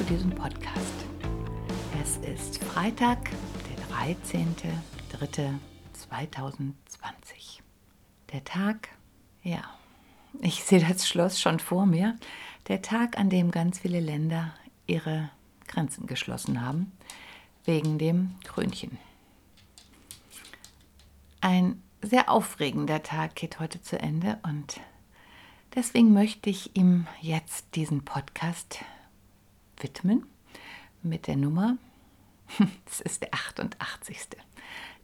zu diesem Podcast. Es ist Freitag, der 13.03.2020. Der Tag, ja, ich sehe das Schloss schon vor mir, der Tag, an dem ganz viele Länder ihre Grenzen geschlossen haben, wegen dem Krönchen. Ein sehr aufregender Tag geht heute zu Ende und deswegen möchte ich ihm jetzt diesen Podcast widmen mit der Nummer. Es ist der 88.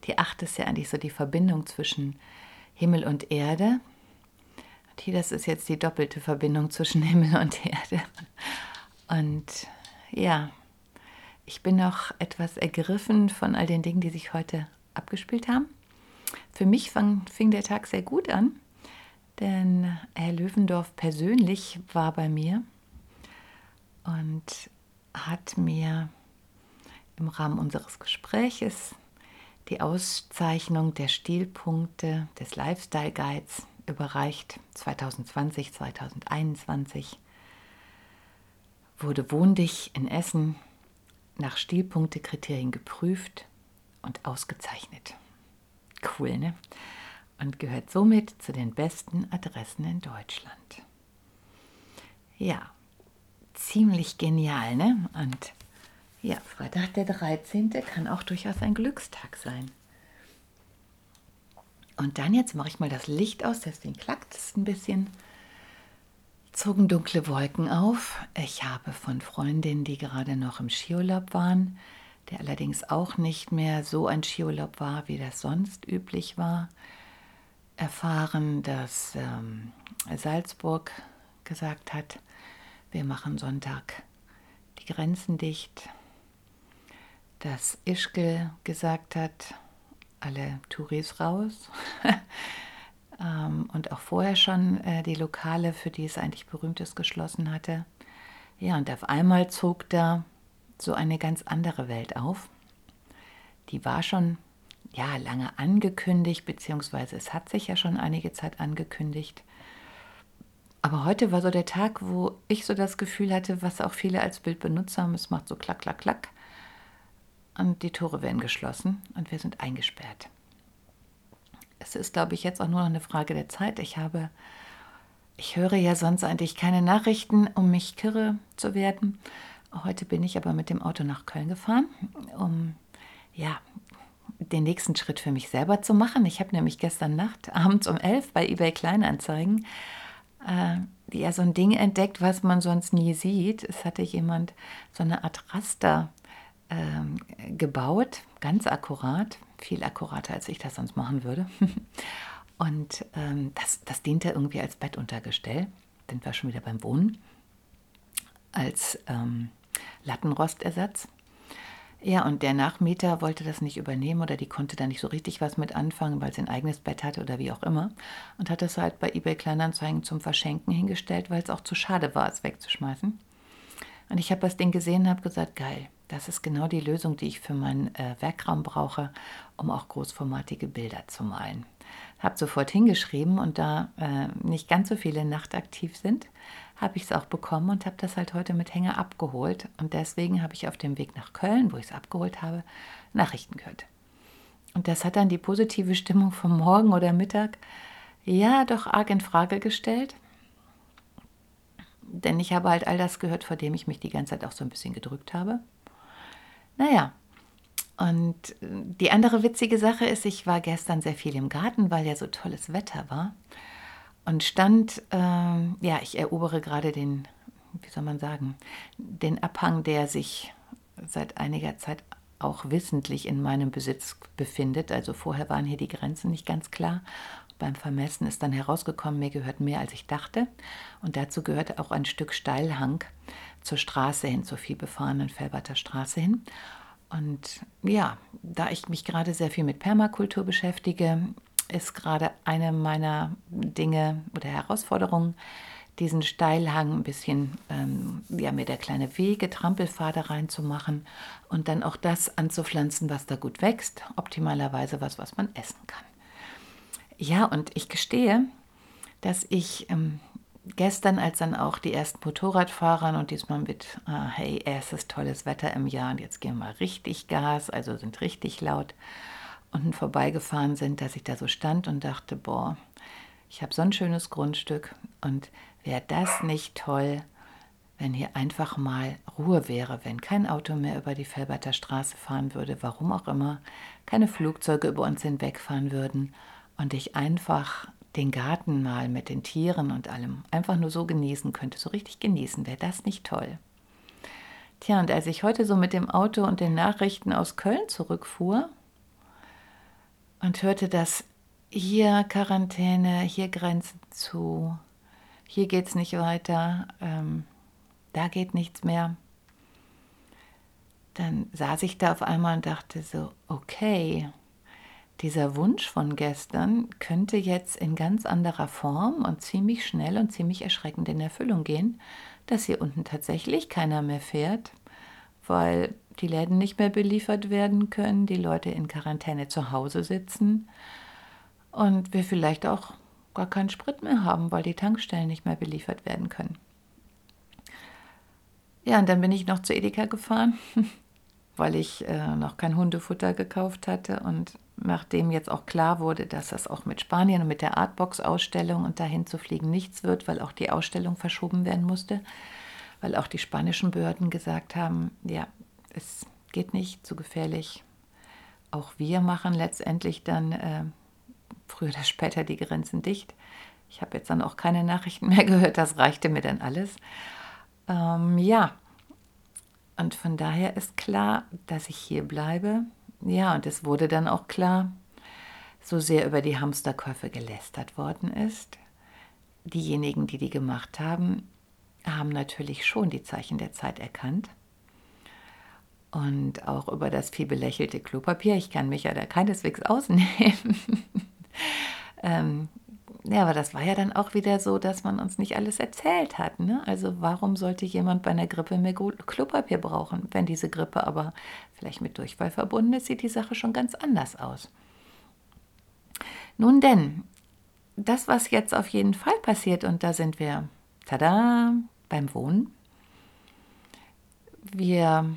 Die 8 ist ja eigentlich so die Verbindung zwischen Himmel und Erde. Und hier, das ist jetzt die doppelte Verbindung zwischen Himmel und Erde. Und ja, ich bin noch etwas ergriffen von all den Dingen, die sich heute abgespielt haben. Für mich fang, fing der Tag sehr gut an, denn Herr Löwendorf persönlich war bei mir und hat mir im Rahmen unseres Gespräches die Auszeichnung der Stilpunkte des Lifestyle Guides überreicht 2020, 2021 wurde Wohndich in Essen nach Stilpunktekriterien geprüft und ausgezeichnet. Cool, ne? Und gehört somit zu den besten Adressen in Deutschland. Ja, ziemlich genial, ne? Und ja, Freitag der 13. kann auch durchaus ein Glückstag sein. Und dann jetzt mache ich mal das Licht aus, deswegen klackt es ein bisschen. Zogen dunkle Wolken auf. Ich habe von Freundinnen, die gerade noch im Skiurlaub waren, der allerdings auch nicht mehr so ein Skiurlaub war, wie das sonst üblich war, erfahren, dass ähm, Salzburg gesagt hat, wir machen Sonntag die Grenzen dicht. Dass Ischgl gesagt hat, alle Touris raus. ähm, und auch vorher schon äh, die Lokale, für die es eigentlich berühmt ist, geschlossen hatte. Ja, und auf einmal zog da so eine ganz andere Welt auf. Die war schon ja lange angekündigt, beziehungsweise es hat sich ja schon einige Zeit angekündigt. Aber heute war so der Tag, wo ich so das Gefühl hatte, was auch viele als Bild benutzt haben, es macht so klack, klack, klack. Und die Tore werden geschlossen und wir sind eingesperrt. Es ist, glaube ich, jetzt auch nur noch eine Frage der Zeit. Ich habe, ich höre ja sonst eigentlich keine Nachrichten, um mich kirre zu werden. Heute bin ich aber mit dem Auto nach Köln gefahren, um ja den nächsten Schritt für mich selber zu machen. Ich habe nämlich gestern Nacht abends um elf bei eBay Kleinanzeigen äh, ja so ein Ding entdeckt, was man sonst nie sieht. Es hatte jemand so eine Art Raster ähm, gebaut, ganz akkurat, viel akkurater, als ich das sonst machen würde. Und ähm, das, das diente irgendwie als Bettuntergestell, sind wir schon wieder beim Wohnen, als ähm, Lattenrostersatz. Ja, und der Nachmieter wollte das nicht übernehmen oder die konnte da nicht so richtig was mit anfangen, weil sie ein eigenes Bett hatte oder wie auch immer. Und hat das halt bei eBay Kleinanzeigen zum Verschenken hingestellt, weil es auch zu schade war, es wegzuschmeißen. Und ich habe das Ding gesehen und habe gesagt, geil, das ist genau die Lösung, die ich für meinen äh, Werkraum brauche, um auch großformatige Bilder zu malen. Habe sofort hingeschrieben und da äh, nicht ganz so viele nachtaktiv sind, habe ich es auch bekommen und habe das halt heute mit Hänger abgeholt. Und deswegen habe ich auf dem Weg nach Köln, wo ich es abgeholt habe, Nachrichten gehört. Und das hat dann die positive Stimmung vom Morgen oder Mittag ja doch arg in Frage gestellt. Denn ich habe halt all das gehört, vor dem ich mich die ganze Zeit auch so ein bisschen gedrückt habe. Naja, Und äh, die andere witzige Sache ist, ich war gestern sehr viel im Garten, weil ja so tolles Wetter war. Und stand, ähm, ja, ich erobere gerade den, wie soll man sagen, den Abhang, der sich seit einiger Zeit auch wissentlich in meinem Besitz befindet. Also vorher waren hier die Grenzen nicht ganz klar. Beim Vermessen ist dann herausgekommen, mir gehört mehr, als ich dachte. Und dazu gehörte auch ein Stück Steilhang zur Straße hin, zur vielbefahrenen Felberter Straße hin. Und ja, da ich mich gerade sehr viel mit Permakultur beschäftige, ist gerade eine meiner Dinge oder Herausforderungen, diesen Steilhang ein bisschen, ähm, ja, mir der kleine Wege, Trampelpfade reinzumachen und dann auch das anzupflanzen, was da gut wächst, optimalerweise was, was man essen kann. Ja, und ich gestehe, dass ich ähm, gestern, als dann auch die ersten Motorradfahrer und diesmal mit, ah, hey, erstes tolles Wetter im Jahr und jetzt gehen wir richtig Gas, also sind richtig laut, unten vorbeigefahren sind, dass ich da so stand und dachte, boah, ich habe so ein schönes Grundstück und wäre das nicht toll, wenn hier einfach mal Ruhe wäre, wenn kein Auto mehr über die Felberter Straße fahren würde, warum auch immer, keine Flugzeuge über uns hinwegfahren würden und ich einfach den Garten mal mit den Tieren und allem einfach nur so genießen könnte, so richtig genießen, wäre das nicht toll. Tja, und als ich heute so mit dem Auto und den Nachrichten aus Köln zurückfuhr und hörte, dass hier Quarantäne, hier Grenzen zu, hier geht es nicht weiter, ähm, da geht nichts mehr, dann saß ich da auf einmal und dachte so, okay, dieser Wunsch von gestern könnte jetzt in ganz anderer Form und ziemlich schnell und ziemlich erschreckend in Erfüllung gehen, dass hier unten tatsächlich keiner mehr fährt, weil die Läden nicht mehr beliefert werden können, die Leute in Quarantäne zu Hause sitzen und wir vielleicht auch gar keinen Sprit mehr haben, weil die Tankstellen nicht mehr beliefert werden können. Ja, und dann bin ich noch zu Edeka gefahren, weil ich äh, noch kein Hundefutter gekauft hatte und nachdem jetzt auch klar wurde, dass das auch mit Spanien und mit der Artbox-Ausstellung und dahin zu fliegen nichts wird, weil auch die Ausstellung verschoben werden musste, weil auch die spanischen Behörden gesagt haben, ja, es geht nicht, zu gefährlich. Auch wir machen letztendlich dann äh, früher oder später die Grenzen dicht. Ich habe jetzt dann auch keine Nachrichten mehr gehört, das reichte mir dann alles. Ähm, ja, und von daher ist klar, dass ich hier bleibe, ja, und es wurde dann auch klar, so sehr über die Hamsterkäufe gelästert worden ist. Diejenigen, die die gemacht haben, haben natürlich schon die Zeichen der Zeit erkannt. Und auch über das viel belächelte Klopapier. Ich kann mich ja da keineswegs ausnehmen. ähm, ja, aber das war ja dann auch wieder so, dass man uns nicht alles erzählt hat. Ne? Also warum sollte jemand bei einer Grippe mehr Klopapier brauchen? Wenn diese Grippe aber vielleicht mit Durchfall verbunden ist, sieht die Sache schon ganz anders aus. Nun denn, das, was jetzt auf jeden Fall passiert, und da sind wir, tada, beim Wohnen. Wir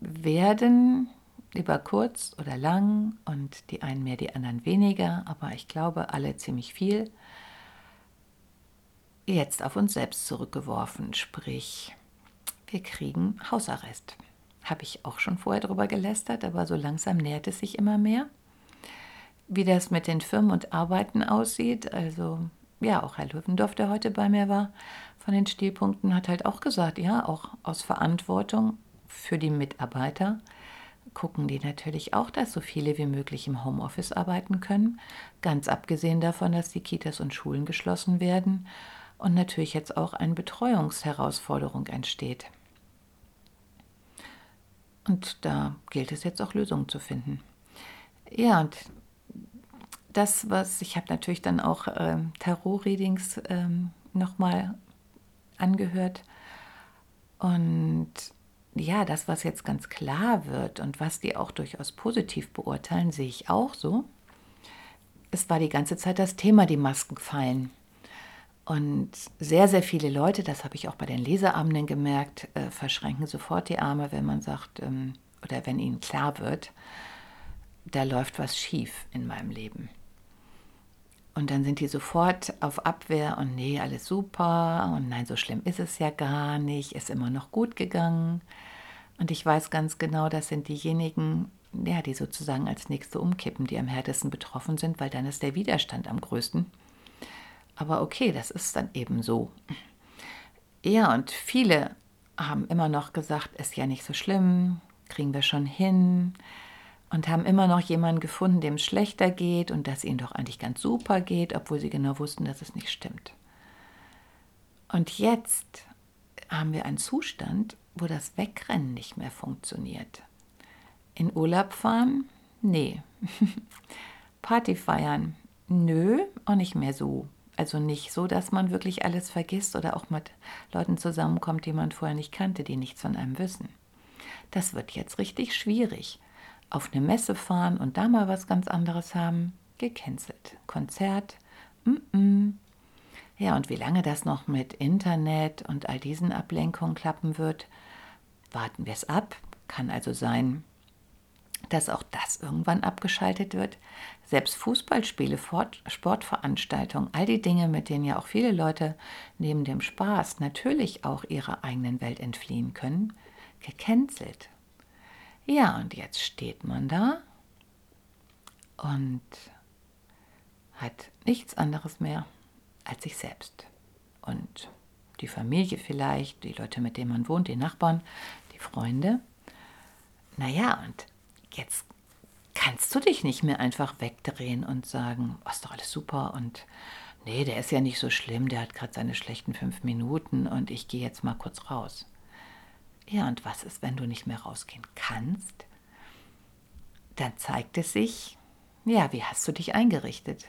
werden über kurz oder lang und die einen mehr, die anderen weniger, aber ich glaube alle ziemlich viel, jetzt auf uns selbst zurückgeworfen, sprich, wir kriegen Hausarrest. Habe ich auch schon vorher darüber gelästert, aber so langsam nähert es sich immer mehr. Wie das mit den Firmen und Arbeiten aussieht, also ja, auch Herr Löwendorf, der heute bei mir war, von den Stilpunkten, hat halt auch gesagt, ja, auch aus Verantwortung für die Mitarbeiter gucken die natürlich auch, dass so viele wie möglich im Homeoffice arbeiten können. Ganz abgesehen davon, dass die Kitas und Schulen geschlossen werden und natürlich jetzt auch eine Betreuungsherausforderung entsteht. Und da gilt es jetzt auch Lösungen zu finden. Ja, und das, was ich habe natürlich dann auch äh, Tarot-Readings äh, nochmal angehört. Und ja, das, was jetzt ganz klar wird und was die auch durchaus positiv beurteilen, sehe ich auch so. Es war die ganze Zeit das Thema, die Masken fallen. Und sehr, sehr viele Leute, das habe ich auch bei den Leseabenden gemerkt, äh, verschränken sofort die Arme, wenn man sagt, ähm, oder wenn ihnen klar wird, da läuft was schief in meinem Leben. Und dann sind die sofort auf Abwehr und nee, alles super und nein, so schlimm ist es ja gar nicht, ist immer noch gut gegangen. Und ich weiß ganz genau, das sind diejenigen, ja, die sozusagen als nächste umkippen, die am härtesten betroffen sind, weil dann ist der Widerstand am größten. Aber okay, das ist dann eben so. Ja, und viele haben immer noch gesagt, ist ja nicht so schlimm, kriegen wir schon hin. Und haben immer noch jemanden gefunden, dem es schlechter geht und dass ihnen doch eigentlich ganz super geht, obwohl sie genau wussten, dass es nicht stimmt. Und jetzt haben wir einen Zustand, wo das Wegrennen nicht mehr funktioniert. In Urlaub fahren? Nee. Party feiern? Nö, auch nicht mehr so. Also nicht so, dass man wirklich alles vergisst oder auch mit Leuten zusammenkommt, die man vorher nicht kannte, die nichts von einem wissen. Das wird jetzt richtig schwierig. Auf eine Messe fahren und da mal was ganz anderes haben, gecancelt. Konzert, mm -mm. Ja, und wie lange das noch mit Internet und all diesen Ablenkungen klappen wird, warten wir es ab. Kann also sein, dass auch das irgendwann abgeschaltet wird. Selbst Fußballspiele, Sportveranstaltungen, all die Dinge, mit denen ja auch viele Leute neben dem Spaß natürlich auch ihrer eigenen Welt entfliehen können, gecancelt. Ja, und jetzt steht man da und hat nichts anderes mehr als sich selbst. Und die Familie vielleicht, die Leute, mit denen man wohnt, die Nachbarn, die Freunde. Naja, und jetzt kannst du dich nicht mehr einfach wegdrehen und sagen, oh, doch alles super und nee, der ist ja nicht so schlimm, der hat gerade seine schlechten fünf Minuten und ich gehe jetzt mal kurz raus. Ja, und was ist, wenn du nicht mehr rausgehen kannst? Dann zeigt es sich, ja, wie hast du dich eingerichtet?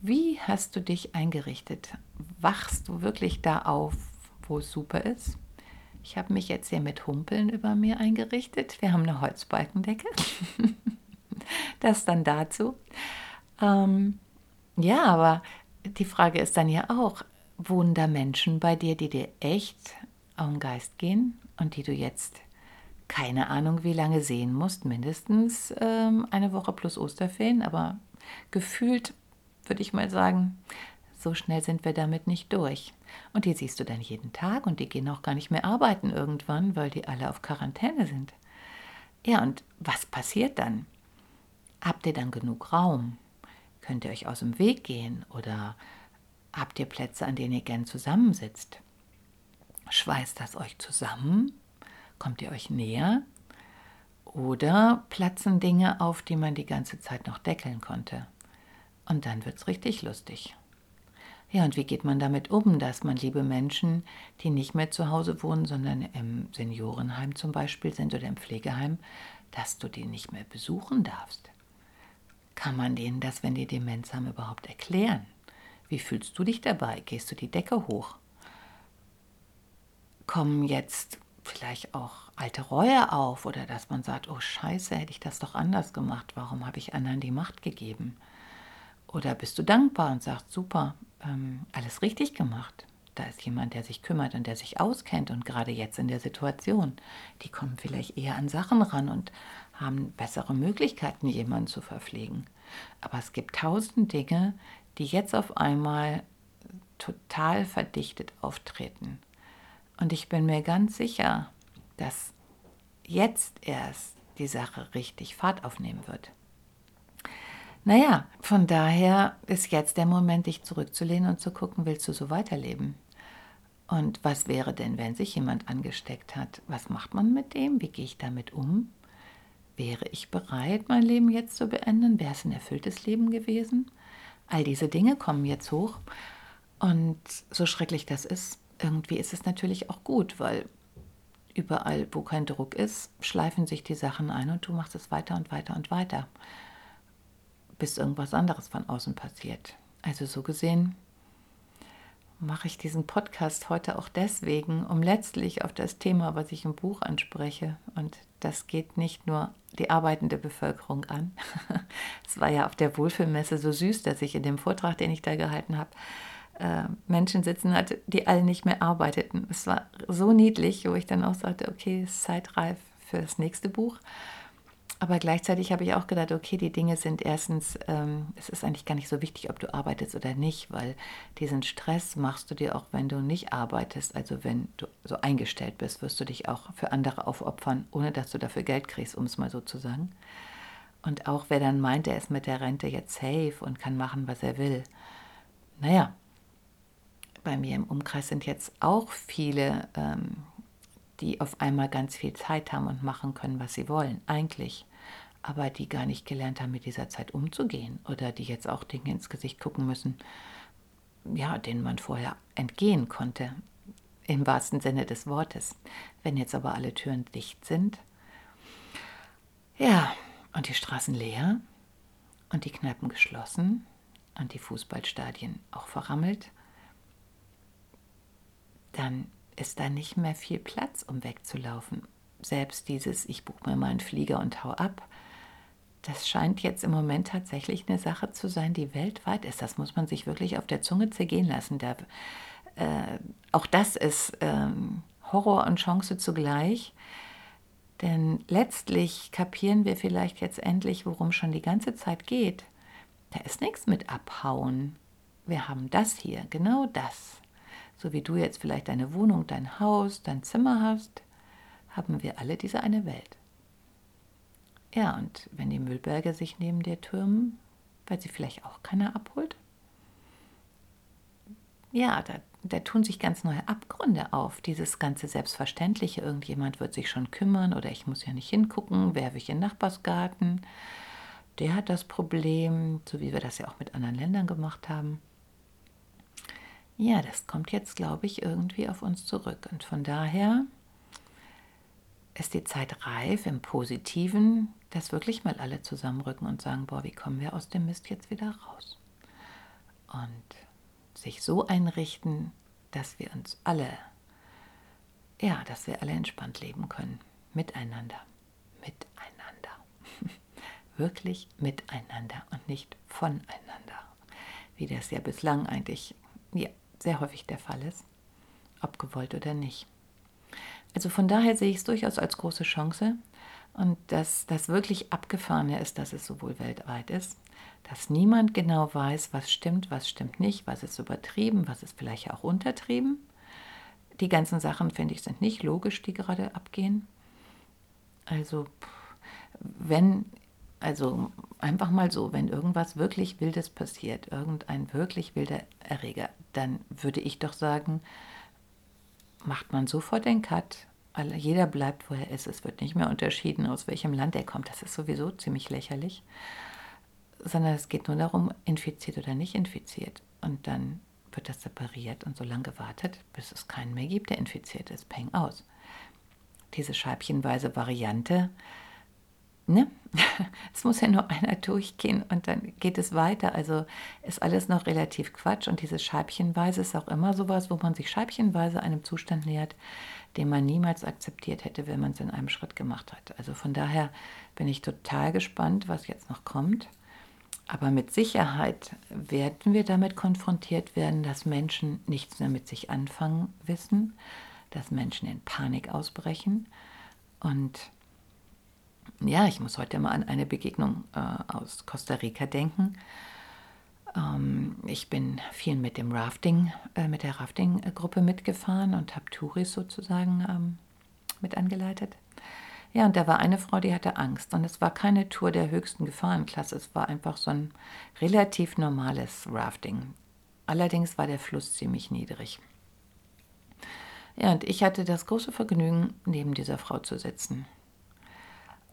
Wie hast du dich eingerichtet? Wachst du wirklich da auf, wo es super ist? Ich habe mich jetzt hier mit Humpeln über mir eingerichtet. Wir haben eine Holzbalkendecke. das dann dazu. Ähm, ja, aber die Frage ist dann ja auch, wohnen da Menschen bei dir, die dir echt auf Geist gehen und die du jetzt keine Ahnung wie lange sehen musst, mindestens ähm, eine Woche plus Osterferien, aber gefühlt würde ich mal sagen. So schnell sind wir damit nicht durch. Und die siehst du dann jeden Tag und die gehen auch gar nicht mehr arbeiten irgendwann, weil die alle auf Quarantäne sind. Ja, und was passiert dann? Habt ihr dann genug Raum? Könnt ihr euch aus dem Weg gehen oder habt ihr Plätze, an denen ihr gern zusammensitzt? Schweißt das euch zusammen? Kommt ihr euch näher? Oder platzen Dinge auf, die man die ganze Zeit noch deckeln konnte? Und dann wird es richtig lustig. Ja, und wie geht man damit um, dass man liebe Menschen, die nicht mehr zu Hause wohnen, sondern im Seniorenheim zum Beispiel sind oder im Pflegeheim, dass du die nicht mehr besuchen darfst? Kann man denen das, wenn die Demenz haben, überhaupt erklären? Wie fühlst du dich dabei? Gehst du die Decke hoch? Kommen jetzt vielleicht auch alte Reue auf oder dass man sagt, oh scheiße, hätte ich das doch anders gemacht, warum habe ich anderen die Macht gegeben? Oder bist du dankbar und sagst, super, ähm, alles richtig gemacht? Da ist jemand, der sich kümmert und der sich auskennt und gerade jetzt in der Situation, die kommen vielleicht eher an Sachen ran und haben bessere Möglichkeiten, jemanden zu verpflegen. Aber es gibt tausend Dinge, die jetzt auf einmal total verdichtet auftreten. Und ich bin mir ganz sicher, dass jetzt erst die Sache richtig Fahrt aufnehmen wird. Naja, von daher ist jetzt der Moment, dich zurückzulehnen und zu gucken, willst du so weiterleben? Und was wäre denn, wenn sich jemand angesteckt hat? Was macht man mit dem? Wie gehe ich damit um? Wäre ich bereit, mein Leben jetzt zu beenden? Wäre es ein erfülltes Leben gewesen? All diese Dinge kommen jetzt hoch. Und so schrecklich das ist, irgendwie ist es natürlich auch gut, weil überall, wo kein Druck ist, schleifen sich die Sachen ein und du machst es weiter und weiter und weiter bis irgendwas anderes von außen passiert. Also so gesehen mache ich diesen Podcast heute auch deswegen, um letztlich auf das Thema, was ich im Buch anspreche, und das geht nicht nur die arbeitende Bevölkerung an. es war ja auf der Wohlfühlmesse so süß, dass ich in dem Vortrag, den ich da gehalten habe, äh, Menschen sitzen hatte, die alle nicht mehr arbeiteten. Es war so niedlich, wo ich dann auch sagte, okay, ist zeitreif für das nächste Buch. aber gleichzeitig habe ich auch gedacht, okay, die Dinge sind erstens, ähm, es ist eigentlich gar nicht so wichtig, ob du arbeitest oder nicht, weil diesen Stress machst du dir auch, wenn du nicht arbeitest. Also wenn du so eingestellt bist, wirst du dich auch für andere aufopfern, ohne dass du dafür Geld kriegst, um es mal so zu sagen. Und auch wer dann meint, er ist mit der Rente jetzt safe und kann machen, was er will. Naja, bei mir im Umkreis sind jetzt auch viele, ähm, die auf einmal ganz viel Zeit haben und machen können, was sie wollen, eigentlich aber die gar nicht gelernt haben, mit dieser Zeit umzugehen oder die jetzt auch Dinge ins Gesicht gucken müssen, ja, denen man vorher entgehen konnte, im wahrsten Sinne des Wortes. Wenn jetzt aber alle Türen dicht sind, ja, und die Straßen leer und die Kneipen geschlossen und die Fußballstadien auch verrammelt, dann ist da nicht mehr viel Platz, um wegzulaufen. Selbst dieses, ich buche mir mal einen Flieger und hau ab, das scheint jetzt im Moment tatsächlich eine Sache zu sein, die weltweit ist. Das muss man sich wirklich auf der Zunge zergehen lassen. Da, äh, auch das ist ähm, Horror und Chance zugleich. Denn letztlich kapieren wir vielleicht jetzt endlich, worum schon die ganze Zeit geht. Da ist nichts mit abhauen. Wir haben das hier, genau das. So wie du jetzt vielleicht deine Wohnung, dein Haus, dein Zimmer hast, haben wir alle diese eine Welt. Ja, und wenn die Müllberge sich neben dir türmen, weil sie vielleicht auch keiner abholt? Ja, da, da tun sich ganz neue Abgründe auf. Dieses ganze Selbstverständliche, irgendjemand wird sich schon kümmern oder ich muss ja nicht hingucken, werfe ich in den Nachbarsgarten. Der hat das Problem, so wie wir das ja auch mit anderen Ländern gemacht haben. Ja, das kommt jetzt, glaube ich, irgendwie auf uns zurück. Und von daher ist die Zeit reif im Positiven, dass wirklich mal alle zusammenrücken und sagen, boah, wie kommen wir aus dem Mist jetzt wieder raus? Und sich so einrichten, dass wir uns alle, ja, dass wir alle entspannt leben können. Miteinander. Miteinander. wirklich miteinander und nicht voneinander. Wie das ja bislang eigentlich ja, sehr häufig der Fall ist, ob gewollt oder nicht. Also von daher sehe ich es durchaus als große Chance und dass das wirklich Abgefahrene ist, dass es sowohl weltweit ist, dass niemand genau weiß, was stimmt, was stimmt nicht, was ist übertrieben, was ist vielleicht auch untertrieben. Die ganzen Sachen, finde ich, sind nicht logisch, die gerade abgehen. Also, wenn, also einfach mal so, wenn irgendwas wirklich Wildes passiert, irgendein wirklich wilder Erreger, dann würde ich doch sagen, macht man sofort den Cut. Jeder bleibt, wo er ist. Es wird nicht mehr unterschieden, aus welchem Land er kommt. Das ist sowieso ziemlich lächerlich. Sondern es geht nur darum, infiziert oder nicht infiziert. Und dann wird das separiert und so lange gewartet, bis es keinen mehr gibt, der infiziert ist. Peng aus. Diese scheibchenweise Variante ne? es muss ja nur einer durchgehen und dann geht es weiter. Also ist alles noch relativ Quatsch und dieses Scheibchenweise ist auch immer sowas, wo man sich scheibchenweise einem Zustand nähert, den man niemals akzeptiert hätte, wenn man es in einem Schritt gemacht hat. Also von daher bin ich total gespannt, was jetzt noch kommt. Aber mit Sicherheit werden wir damit konfrontiert werden, dass Menschen nichts mehr mit sich anfangen wissen, dass Menschen in Panik ausbrechen und ja, ich muss heute mal an eine Begegnung äh, aus Costa Rica denken. Ähm, ich bin viel mit dem Rafting, äh, mit der Rafting-Gruppe mitgefahren und habe Touris sozusagen ähm, mit angeleitet. Ja, und da war eine Frau, die hatte Angst. Und es war keine Tour der höchsten Gefahrenklasse. Es war einfach so ein relativ normales Rafting. Allerdings war der Fluss ziemlich niedrig. Ja, und ich hatte das große Vergnügen, neben dieser Frau zu sitzen.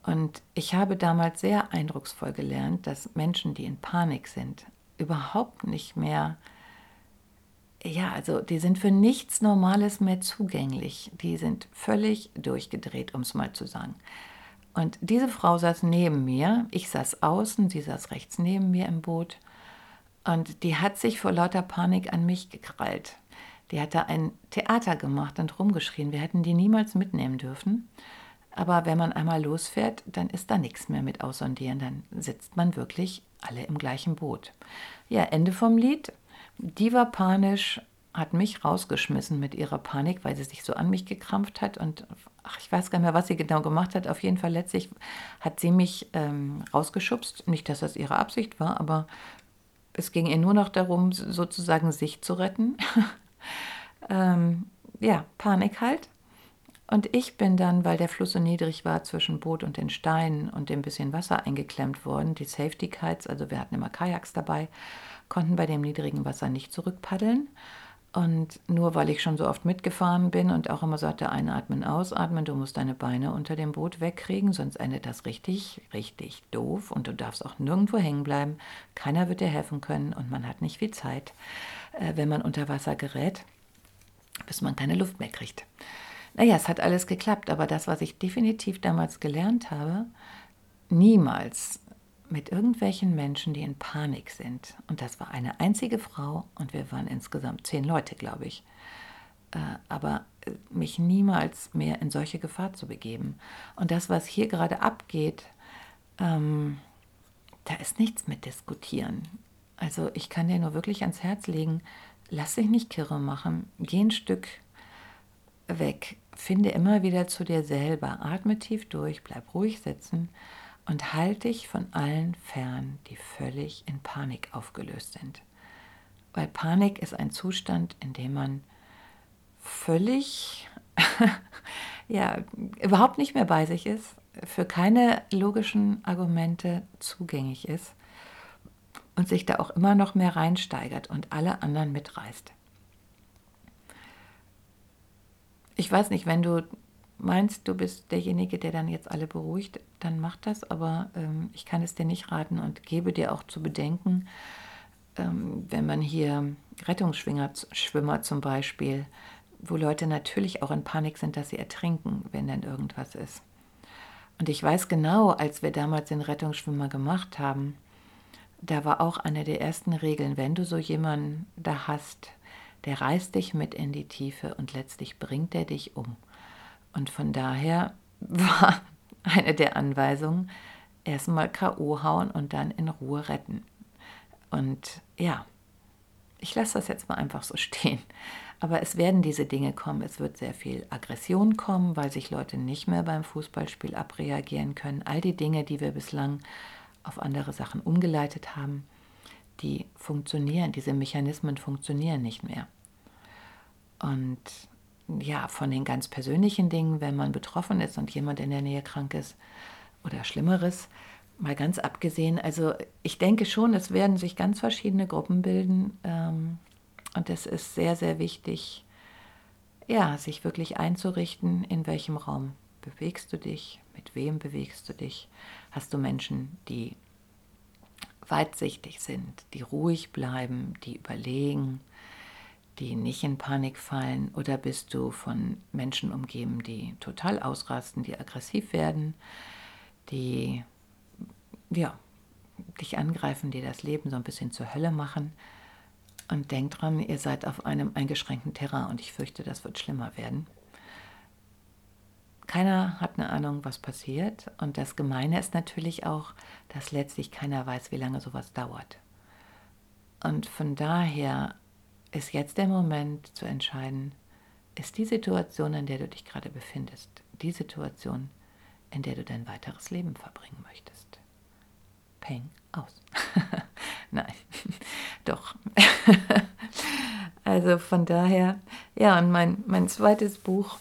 Und ich habe damals sehr eindrucksvoll gelernt, dass Menschen, die in Panik sind, überhaupt nicht mehr, ja, also die sind für nichts Normales mehr zugänglich. Die sind völlig durchgedreht, um es mal zu sagen. Und diese Frau saß neben mir, ich saß außen, sie saß rechts neben mir im Boot. Und die hat sich vor lauter Panik an mich gekrallt. Die hat da ein Theater gemacht und rumgeschrien. Wir hätten die niemals mitnehmen dürfen. Aber wenn man einmal losfährt, dann ist da nichts mehr mit Aussondieren. Dann sitzt man wirklich alle im gleichen Boot. Ja, Ende vom Lied. Die war panisch. hat mich rausgeschmissen mit ihrer Panik, weil sie sich so an mich gekrampft hat und ach, ich weiß gar nicht mehr, was sie genau gemacht hat. Auf jeden Fall letztlich hat sie mich ähm, rausgeschubst. Nicht, dass das ihre Absicht war, aber es ging ihr nur noch darum, sozusagen sich zu retten. ähm, ja, Panik halt. Und ich bin dann, weil der Fluss so niedrig war, zwischen Boot und den Steinen und dem bisschen Wasser eingeklemmt worden. Die Safety Kites, also wir hatten immer Kajaks dabei, konnten bei dem niedrigen Wasser nicht zurückpaddeln. Und nur weil ich schon so oft mitgefahren bin und auch immer sagte, einatmen, ausatmen, du musst deine Beine unter dem Boot wegkriegen, sonst endet das richtig, richtig doof und du darfst auch nirgendwo hängen bleiben. Keiner wird dir helfen können und man hat nicht viel Zeit, äh, wenn man unter Wasser gerät, bis man keine Luft mehr kriegt. Naja, es hat alles geklappt, aber das, was ich definitiv damals gelernt habe, niemals mit irgendwelchen Menschen, die in Panik sind. Und das war eine einzige Frau und wir waren insgesamt zehn Leute, glaube ich. Äh, aber äh, mich niemals mehr in solche Gefahr zu begeben. Und das, was hier gerade abgeht, ähm, da ist nichts mit diskutieren. Also ich kann dir nur wirklich ans Herz legen, lass dich nicht kirre machen, geh ein Stück weg, finde immer wieder zu dir selber, atme tief durch, bleib ruhig sitzen und halte dich von allen fern, die völlig in Panik aufgelöst sind. Weil Panik ist ein Zustand, in dem man völlig, ja, überhaupt nicht mehr bei sich ist, für keine logischen Argumente zugänglich ist und sich da auch immer noch mehr reinsteigert und alle anderen mitreißt. Ich weiß nicht, wenn du meinst, du bist derjenige, der dann jetzt alle beruhigt, dann mach das, aber ähm, ich kann es dir nicht raten und gebe dir auch zu bedenken, ähm, wenn man hier Rettungsschwimmer Schwimmer zum Beispiel, wo Leute natürlich auch in Panik sind, dass sie ertrinken, wenn dann irgendwas ist. Und ich weiß genau, als wir damals den Rettungsschwimmer gemacht haben, da war auch eine der ersten Regeln, wenn du so jemanden da hast, der reißt dich mit in die Tiefe und letztlich bringt er dich um. Und von daher war eine der Anweisungen, erstmal KO hauen und dann in Ruhe retten. Und ja, ich lasse das jetzt mal einfach so stehen. Aber es werden diese Dinge kommen. Es wird sehr viel Aggression kommen, weil sich Leute nicht mehr beim Fußballspiel abreagieren können. All die Dinge, die wir bislang auf andere Sachen umgeleitet haben, die funktionieren, diese Mechanismen funktionieren nicht mehr. Und ja, von den ganz persönlichen Dingen, wenn man betroffen ist und jemand in der Nähe krank ist oder Schlimmeres, mal ganz abgesehen. Also ich denke schon, es werden sich ganz verschiedene Gruppen bilden ähm, und es ist sehr, sehr wichtig, ja, sich wirklich einzurichten, in welchem Raum bewegst du dich, mit wem bewegst du dich. Hast du Menschen, die weitsichtig sind, die ruhig bleiben, die überlegen, die nicht in Panik fallen? Oder bist du von Menschen umgeben, die total ausrasten, die aggressiv werden, die ja, dich angreifen, die das Leben so ein bisschen zur Hölle machen? Und denk dran, ihr seid auf einem eingeschränkten Terrain und ich fürchte, das wird schlimmer werden. Keiner hat eine Ahnung, was passiert. Und das Gemeine ist natürlich auch, dass letztlich keiner weiß, wie lange sowas dauert. Und von daher ist jetzt der Moment zu entscheiden, ist die Situation, in der du dich gerade befindest, die Situation, in der du dein weiteres Leben verbringen möchtest. Peng aus. Nein, doch. also von daher, ja, und mein, mein zweites Buch,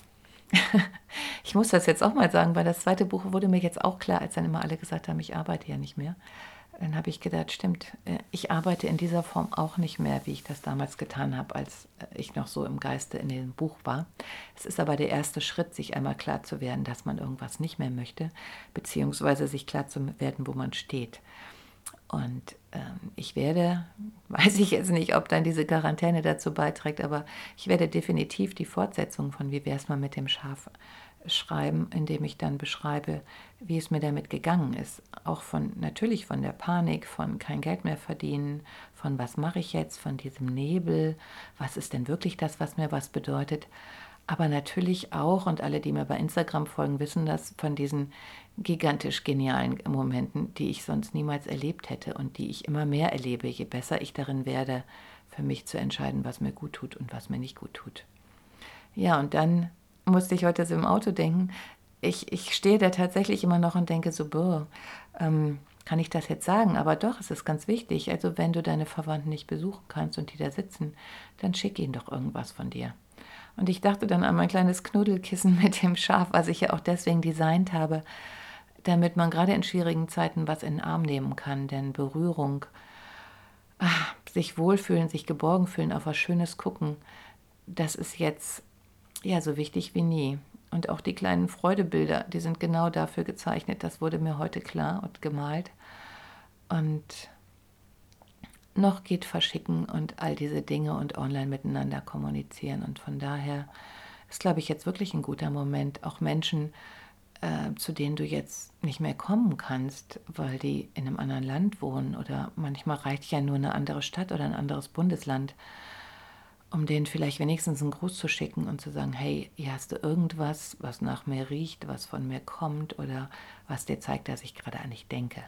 ich muss das jetzt auch mal sagen, weil das zweite Buch wurde mir jetzt auch klar, als dann immer alle gesagt haben, ich arbeite ja nicht mehr dann habe ich gedacht, stimmt, äh, ich arbeite in dieser Form auch nicht mehr, wie ich das damals getan habe, als äh, ich noch so im Geiste in dem Buch war. Es ist aber der erste Schritt, sich einmal klar zu werden, dass man irgendwas nicht mehr möchte, beziehungsweise sich klar zu werden, wo man steht. Und ähm, ich werde, weiß ich jetzt nicht, ob dann diese Quarantäne dazu beiträgt, aber ich werde definitiv die Fortsetzung von Wie wäre es mal mit dem Schaf schreiben, in dem ich dann beschreibe, wie es mir damit gegangen ist. Auch von natürlich von der Panik, von kein Geld mehr verdienen, von was mache ich jetzt, von diesem Nebel, was ist denn wirklich das, was mir was bedeutet. Aber natürlich auch, und alle, die mir bei Instagram folgen, wissen das, von diesen gigantisch genialen Momenten, die ich sonst niemals erlebt hätte und die ich immer mehr erlebe, je besser ich darin werde, für mich zu entscheiden, was mir gut tut und was mir nicht gut tut. Ja, und dann musste ich heute so im Auto denken, ich, ich stehe da tatsächlich immer noch und denke so, boah, ähm, kann ich das jetzt sagen? Aber doch, es ist ganz wichtig. Also wenn du deine Verwandten nicht besuchen kannst und die da sitzen, dann schick ihnen doch irgendwas von dir. Und ich dachte dann an mein kleines Knuddelkissen mit dem Schaf, was ich ja auch deswegen designt habe, damit man gerade in schwierigen Zeiten was in den Arm nehmen kann. Denn Berührung, ach, sich wohlfühlen, sich geborgen fühlen, auf was Schönes gucken, das ist jetzt ja so wichtig wie nie. Und auch die kleinen Freudebilder, die sind genau dafür gezeichnet. Das wurde mir heute klar und gemalt. Und noch geht verschicken und all diese Dinge und online miteinander kommunizieren. Und von daher ist, glaube ich, jetzt wirklich ein guter Moment, auch Menschen, äh, zu denen du jetzt nicht mehr kommen kannst, weil die in einem anderen Land wohnen oder manchmal reicht ja nur eine andere Stadt oder ein anderes Bundesland, um denen vielleicht wenigstens einen Gruß zu schicken und zu sagen, hey, hier hast du irgendwas, was nach mir riecht, was von mir kommt oder was dir zeigt, dass ich gerade an dich denke.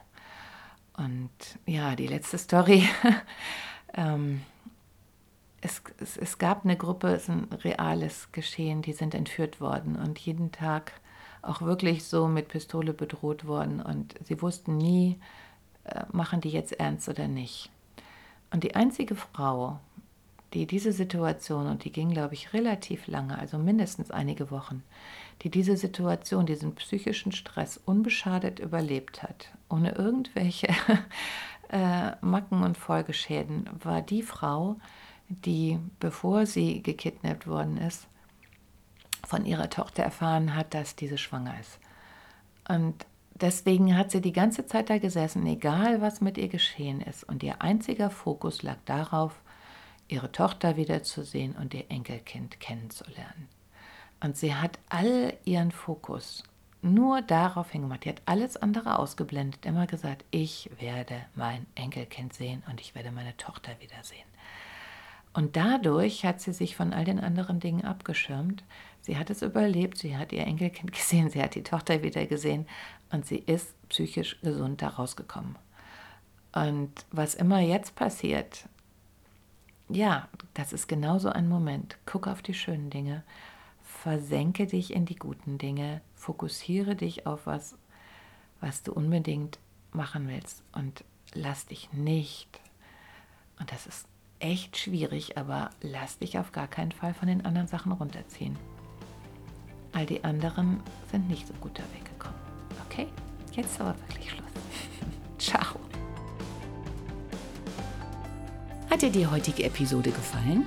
Und ja, die letzte Story. ähm, es, es, es, gab eine Gruppe, es ist ein reales Geschehen, die sind entführt worden und jeden Tag auch wirklich so mit Pistole bedroht worden und sie wussten nie, äh, machen die jetzt ernst oder nicht. Und die einzige Frau, die diese Situation, und die ging, glaube ich, relativ lange, also mindestens einige Wochen, die diese Situation, diesen psychischen Stress unbeschadet überlebt hat, ohne irgendwelche äh, Macken und Folgeschäden, war die Frau, die, bevor sie gekidnappt worden ist, von ihrer Tochter erfahren hat, dass diese schwanger ist. Und deswegen hat sie die ganze Zeit da gesessen, egal was mit ihr geschehen ist. Und ihr einziger Fokus lag darauf, ihre Tochter wiederzusehen und ihr Enkelkind kennenzulernen. Und sie hat all ihren Fokus nur darauf hingemacht. Die hat alles andere ausgeblendet, immer gesagt, ich werde mein Enkelkind sehen und ich werde meine Tochter wiedersehen. Und dadurch hat sie sich von all den anderen Dingen abgeschirmt. Sie hat es überlebt, sie hat ihr Enkelkind gesehen, sie hat die Tochter wieder gesehen und sie ist psychisch gesund da rausgekommen. Und was immer jetzt passiert, ja, das ist genauso ein Moment. Guck auf die schönen Dinge, versenke dich in die guten Dinge, fokussiere dich auf was, was du unbedingt machen willst und lass dich nicht, und das ist echt schwierig, aber lass dich auf gar keinen Fall von den anderen Sachen runterziehen. All die anderen sind nicht so gut da weggekommen. Okay, jetzt aber wirklich Schluss. Ciao. Hat dir die heutige Episode gefallen?